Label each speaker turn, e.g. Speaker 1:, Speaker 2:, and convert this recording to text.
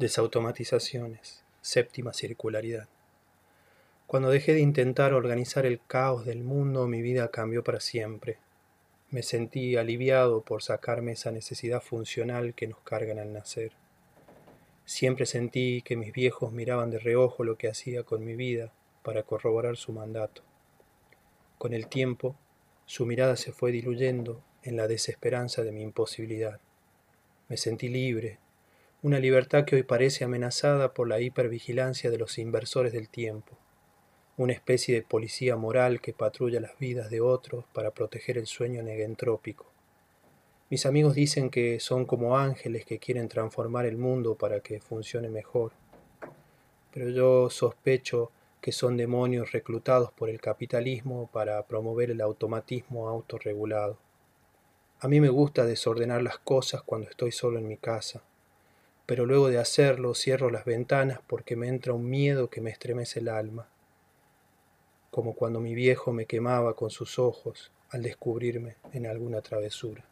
Speaker 1: Desautomatizaciones, séptima circularidad. Cuando dejé de intentar organizar el caos del mundo, mi vida cambió para siempre. Me sentí aliviado por sacarme esa necesidad funcional que nos cargan al nacer. Siempre sentí que mis viejos miraban de reojo lo que hacía con mi vida para corroborar su mandato. Con el tiempo, su mirada se fue diluyendo en la desesperanza de mi imposibilidad. Me sentí libre, una libertad que hoy parece amenazada por la hipervigilancia de los inversores del tiempo, una especie de policía moral que patrulla las vidas de otros para proteger el sueño negentrópico. Mis amigos dicen que son como ángeles que quieren transformar el mundo para que funcione mejor, pero yo sospecho que son demonios reclutados por el capitalismo para promover el automatismo autorregulado. A mí me gusta desordenar las cosas cuando estoy solo en mi casa pero luego de hacerlo cierro las ventanas porque me entra un miedo que me estremece el alma, como cuando mi viejo me quemaba con sus ojos al descubrirme en alguna travesura.